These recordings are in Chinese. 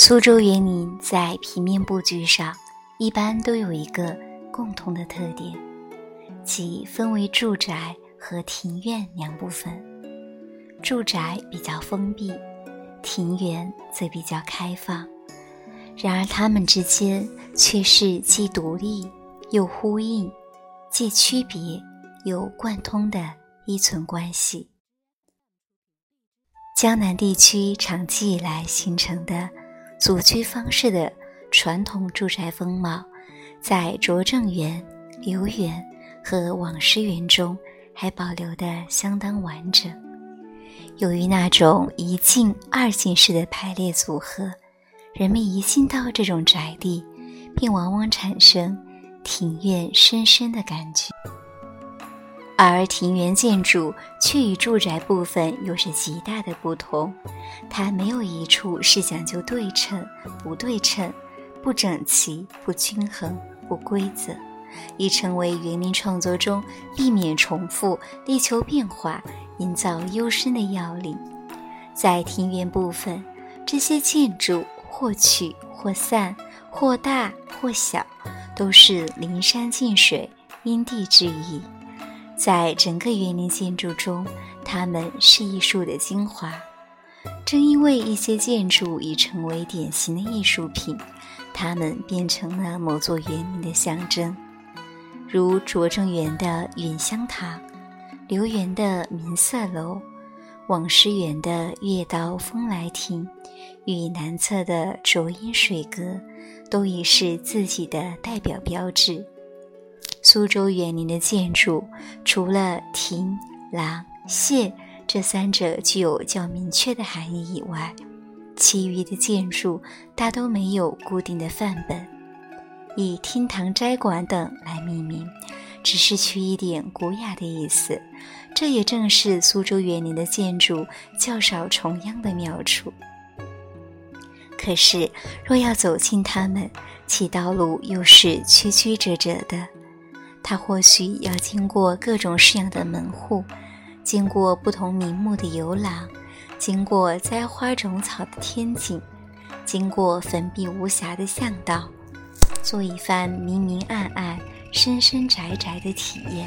苏州园林在平面布局上一般都有一个共同的特点，即分为住宅和庭院两部分。住宅比较封闭，庭园则比较开放。然而，它们之间却是既独立又呼应，既区别又贯通的依存关系。江南地区长期以来形成的组居方式的传统住宅风貌，在拙政园、留园和网师园中还保留得相当完整。由于那种一进二进式的排列组合，人们一进到这种宅地，并往往产生庭院深深的感觉。而庭园建筑却与住宅部分有着极大的不同，它没有一处是讲究对称、不对称、不整齐、不均衡、不规则，已成为园林创作中避免重复、力求变化、营造幽深的要领。在庭园部分，这些建筑或曲或散，或大或小，都是临山近水、因地制宜。在整个园林建筑中，它们是艺术的精华。正因为一些建筑已成为典型的艺术品，它们变成了某座园林的象征，如拙政园的远香堂、留园的明色楼、网师园的月岛风来亭与南侧的浊音水阁，都已是自己的代表标志。苏州园林的建筑，除了亭、廊、榭这三者具有较明确的含义以外，其余的建筑大都没有固定的范本，以厅堂、斋馆等来命名，只是取一点古雅的意思。这也正是苏州园林的建筑较少重样的妙处。可是，若要走进它们，其道路又是曲曲折折的。它或许要经过各种式样的门户，经过不同名目的游廊，经过栽花种草的天井，经过粉壁无瑕的巷道，做一番明明暗暗、深深窄窄的体验。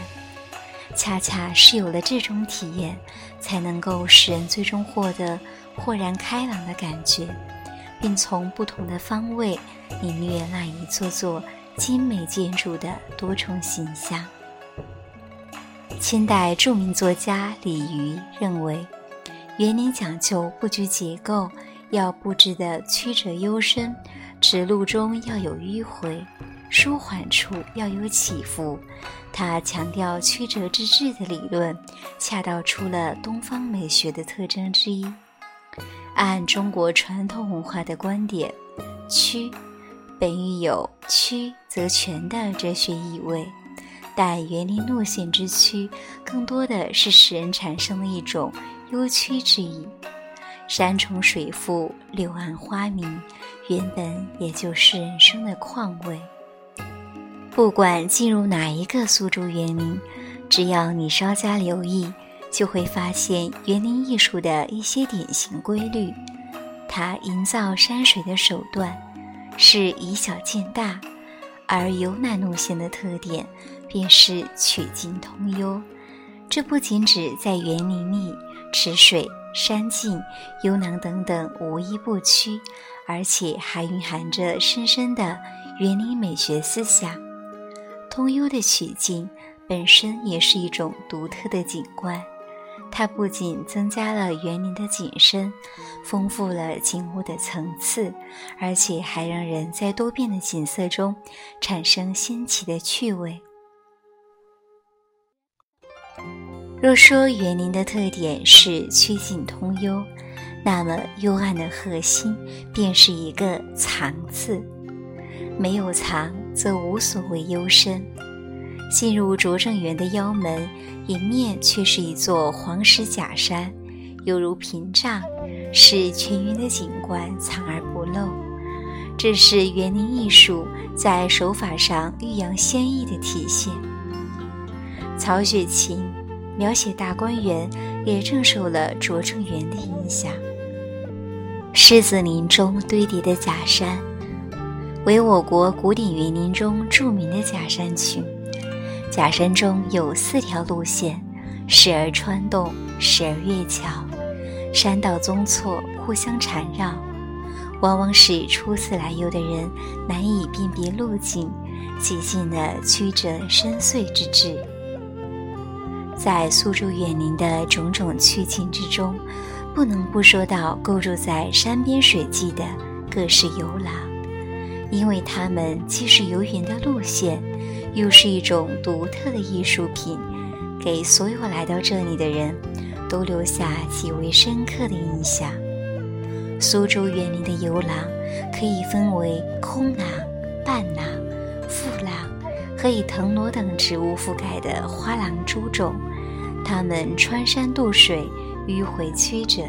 恰恰是有了这种体验，才能够使人最终获得豁然开朗的感觉，并从不同的方位领略那一座座。精美建筑的多重形象。清代著名作家李渔认为，园林讲究布局结构，要布置的曲折幽深，直路中要有迂回，舒缓处要有起伏。他强调曲折之至的理论，恰到出了东方美学的特征之一。按中国传统文化的观点，曲。本欲有曲则全的哲学意味，但园林路线之曲，更多的是使人产生了一种幽曲之意。山重水复，柳暗花明，原本也就是人生的况味。不管进入哪一个苏州园林，只要你稍加留意，就会发现园林艺术的一些典型规律。它营造山水的手段。是以小见大，而游南路线的特点便是曲径通幽。这不仅指在园林里，池水、山径、幽囊等等无一不曲，而且还蕴含着深深的园林美学思想。通幽的曲径本身也是一种独特的景观。它不仅增加了园林的景深，丰富了景物的层次，而且还让人在多变的景色中产生新奇的趣味。若说园林的特点是曲径通幽，那么幽暗的核心便是一个“藏”字。没有藏，则无所谓幽深。进入拙政园的腰门，迎面却是一座黄石假山，犹如屏障，使全园的景观藏而不露。这是园林艺术在手法上欲扬先抑的体现。曹雪芹描写大观园，也正受了拙政园的影响。狮子林中堆叠的假山，为我国古典园林中著名的假山群。假山中有四条路线，时而穿洞，时而越桥，山道宗错，互相缠绕，往往使初次来游的人难以辨别路径，几近了曲折深邃之至。在苏州园林的种种趣境之中，不能不说到构筑在山边水际的各式游廊，因为它们既是游园的路线，又是一种独特的艺术品，给所有来到这里的人都留下极为深刻的印象。苏州园林的游廊可以分为空廊、半廊、复廊和以藤萝等植物覆盖的花廊诸种。它们穿山渡水，迂回曲折，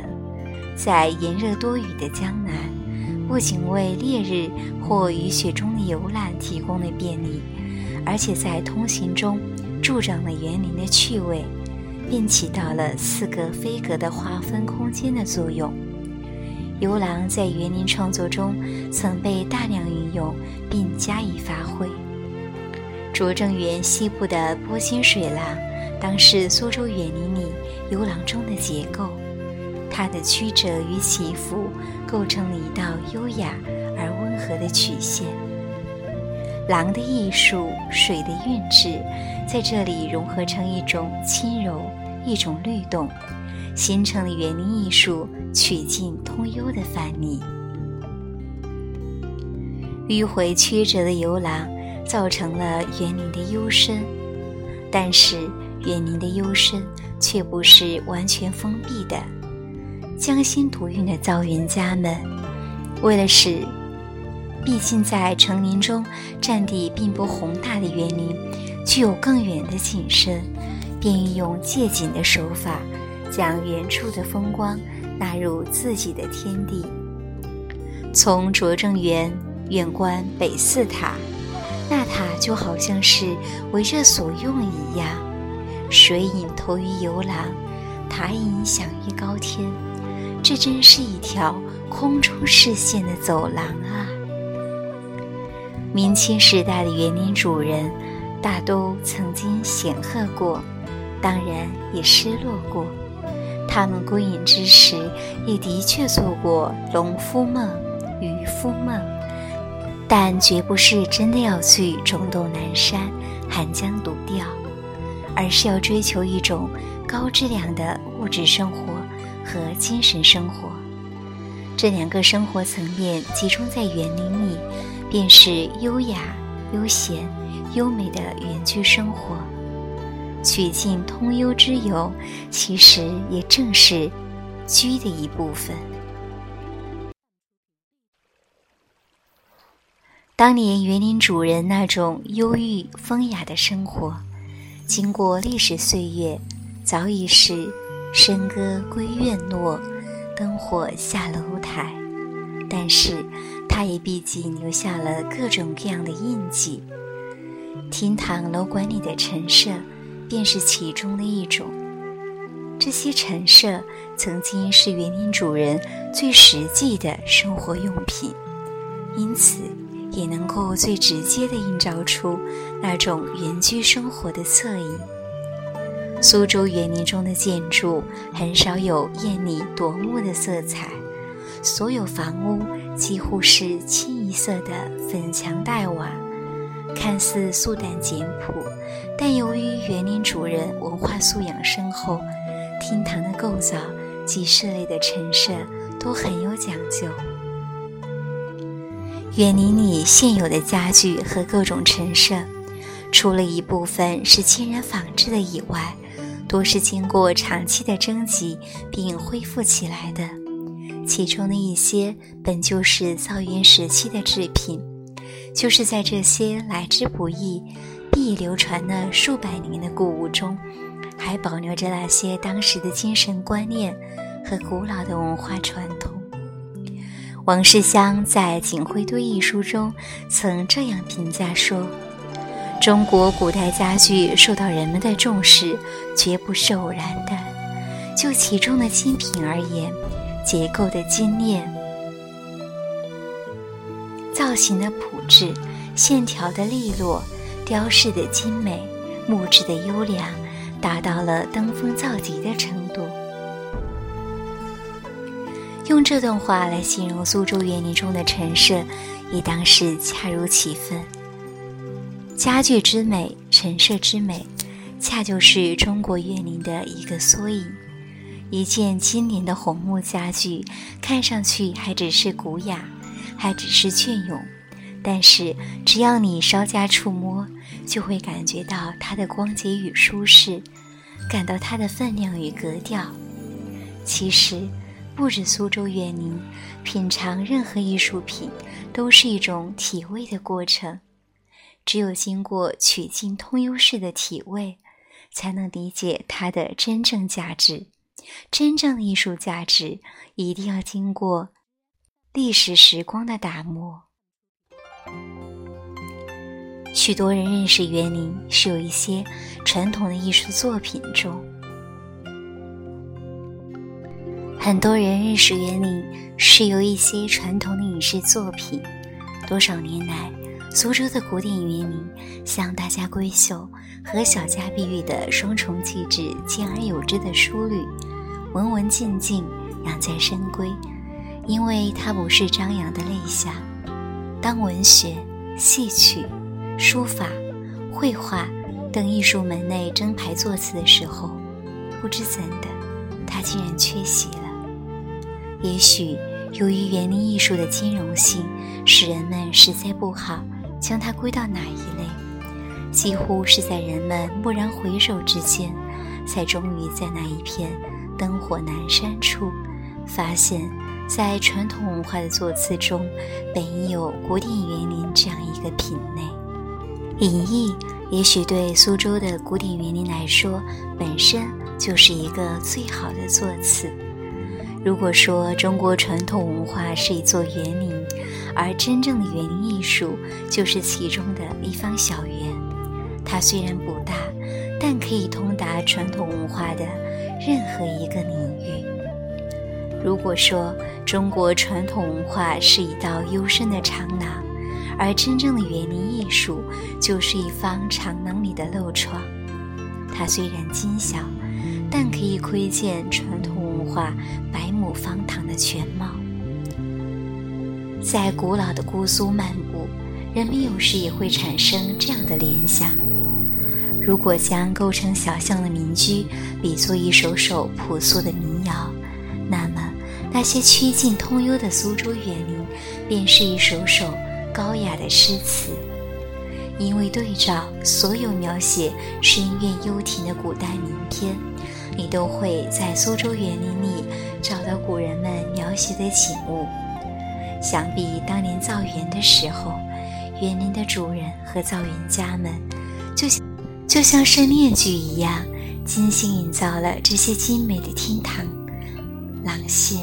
在炎热多雨的江南，不仅为烈日或雨雪中的游览提供了便利，而且在通行中助长了园林的趣味，并起到了似格非格的划分空间的作用。游廊在园林创作中曾被大量运用并加以发挥。拙政园西部的波心水廊。当是苏州园林里游廊中的结构，它的曲折与起伏构成了一道优雅而温和的曲线。廊的艺术，水的韵致，在这里融合成一种轻柔，一种律动，形成了园林艺术曲径通幽的范例。迂回曲折的游廊造成了园林的幽深，但是。园林的幽深却不是完全封闭的。匠心独运的造园家们，为了使毕竟在成林中占地并不宏大的园林具有更远的景深，便运用借景的手法，将远处的风光纳入自己的天地。从拙政园远观北寺塔，那塔就好像是为这所用一样。水影投于游廊，塔影响于高天，这真是一条空中视线的走廊啊！明清时代的园林主人，大都曾经显赫过，当然也失落过。他们归隐之时，也的确做过农夫梦、渔夫梦，但绝不是真的要去种豆南山、寒江独钓。而是要追求一种高质量的物质生活和精神生活，这两个生活层面集中在园林里，便是优雅、悠闲、优美的园居生活。曲径通幽之游，其实也正是居的一部分。当年园林主人那种忧郁风雅的生活。经过历史岁月，早已是笙歌归院落，灯火下楼台。但是，它也毕竟留下了各种各样的印记。厅堂楼馆里的陈设，便是其中的一种。这些陈设曾经是园林主人最实际的生活用品，因此。也能够最直接地映照出那种原居生活的侧影。苏州园林中的建筑很少有艳丽夺目的色彩，所有房屋几乎是清一色的粉墙黛瓦，看似素淡简朴，但由于园林主人文化素养深厚，厅堂的构造及室内的陈设都很有讲究。园林里现有的家具和各种陈设，除了一部分是天然仿制的以外，多是经过长期的征集并恢复起来的。其中的一些本就是造园时期的制品，就是在这些来之不易、必流传了数百年的故物中，还保留着那些当时的精神观念和古老的文化传统。王世襄在《锦辉堆》一书中曾这样评价说：“中国古代家具受到人们的重视，绝不是偶然的。就其中的精品而言，结构的精炼、造型的朴质、线条的利落、雕饰的精美、木质的优良，达到了登峰造极的程度。用这段话来形容苏州园林中的陈设，也当是恰如其分。家具之美，陈设之美，恰就是中国园林的一个缩影。一件经典的红木家具，看上去还只是古雅，还只是隽永，但是只要你稍加触摸，就会感觉到它的光洁与舒适，感到它的分量与格调。其实，不止苏州园林，品尝任何艺术品都是一种体味的过程。只有经过曲径通幽式的体味，才能理解它的真正价值。真正的艺术价值一定要经过历史时光的打磨。许多人认识园林是有一些传统的艺术作品中，很多人认识园林是由一些传统的影视作品。多少年来，苏州的古典园林向大家闺秀和小家碧玉的双重气质兼而有之的淑女。文文静静，养在深闺，因为它不是张扬的泪下。当文学、戏曲、书法、绘画等艺术门类争排座次的时候，不知怎的，它竟然缺席了。也许由于园林艺术的兼容性，使人们实在不好将它归到哪一类，几乎是在人们蓦然回首之间，才终于在那一片。灯火阑珊处，发现，在传统文化的座次中，本应有古典园林这样一个品类。隐逸也许对苏州的古典园林来说，本身就是一个最好的座次。如果说中国传统文化是一座园林，而真正的园林艺术就是其中的一方小园，它虽然不大，但可以通达传统文化的。任何一个领域。如果说中国传统文化是一道幽深的长廊，而真正的园林艺术就是一方长廊里的漏窗，它虽然精小，但可以窥见传统文化百亩方塘的全貌。在古老的姑苏漫步，人们有时也会产生这样的联想。如果将构成小巷的民居比作一首首朴素的民谣，那么那些曲径通幽的苏州园林便是一首首高雅的诗词。因为对照所有描写深院幽庭的古代名篇，你都会在苏州园林里找到古人们描写的景物。想必当年造园的时候，园林的主人和造园家们就像。就像是面具一样，精心营造了这些精美的厅堂、廊榭，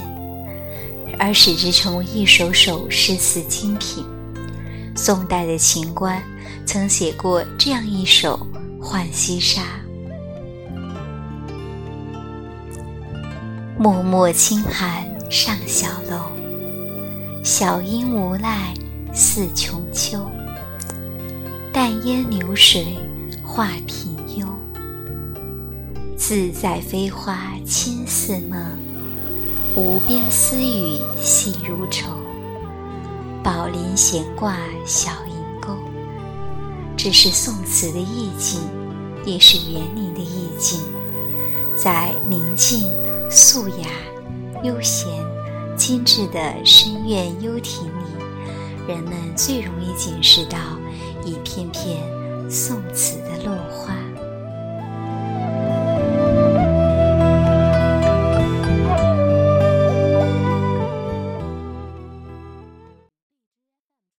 而使之成为一首首诗词精品。宋代的秦观曾写过这样一首《浣溪沙》：“脉脉轻寒上小楼，小阴无赖似琼秋。淡烟流水。”画品幽，自在飞花轻似梦，无边丝雨细如愁。宝林闲挂小银钩，这是宋词的意境，也是园林的意境。在宁静、素雅、悠闲、精致的深院幽庭里，人们最容易见识到一片片。宋词的落花。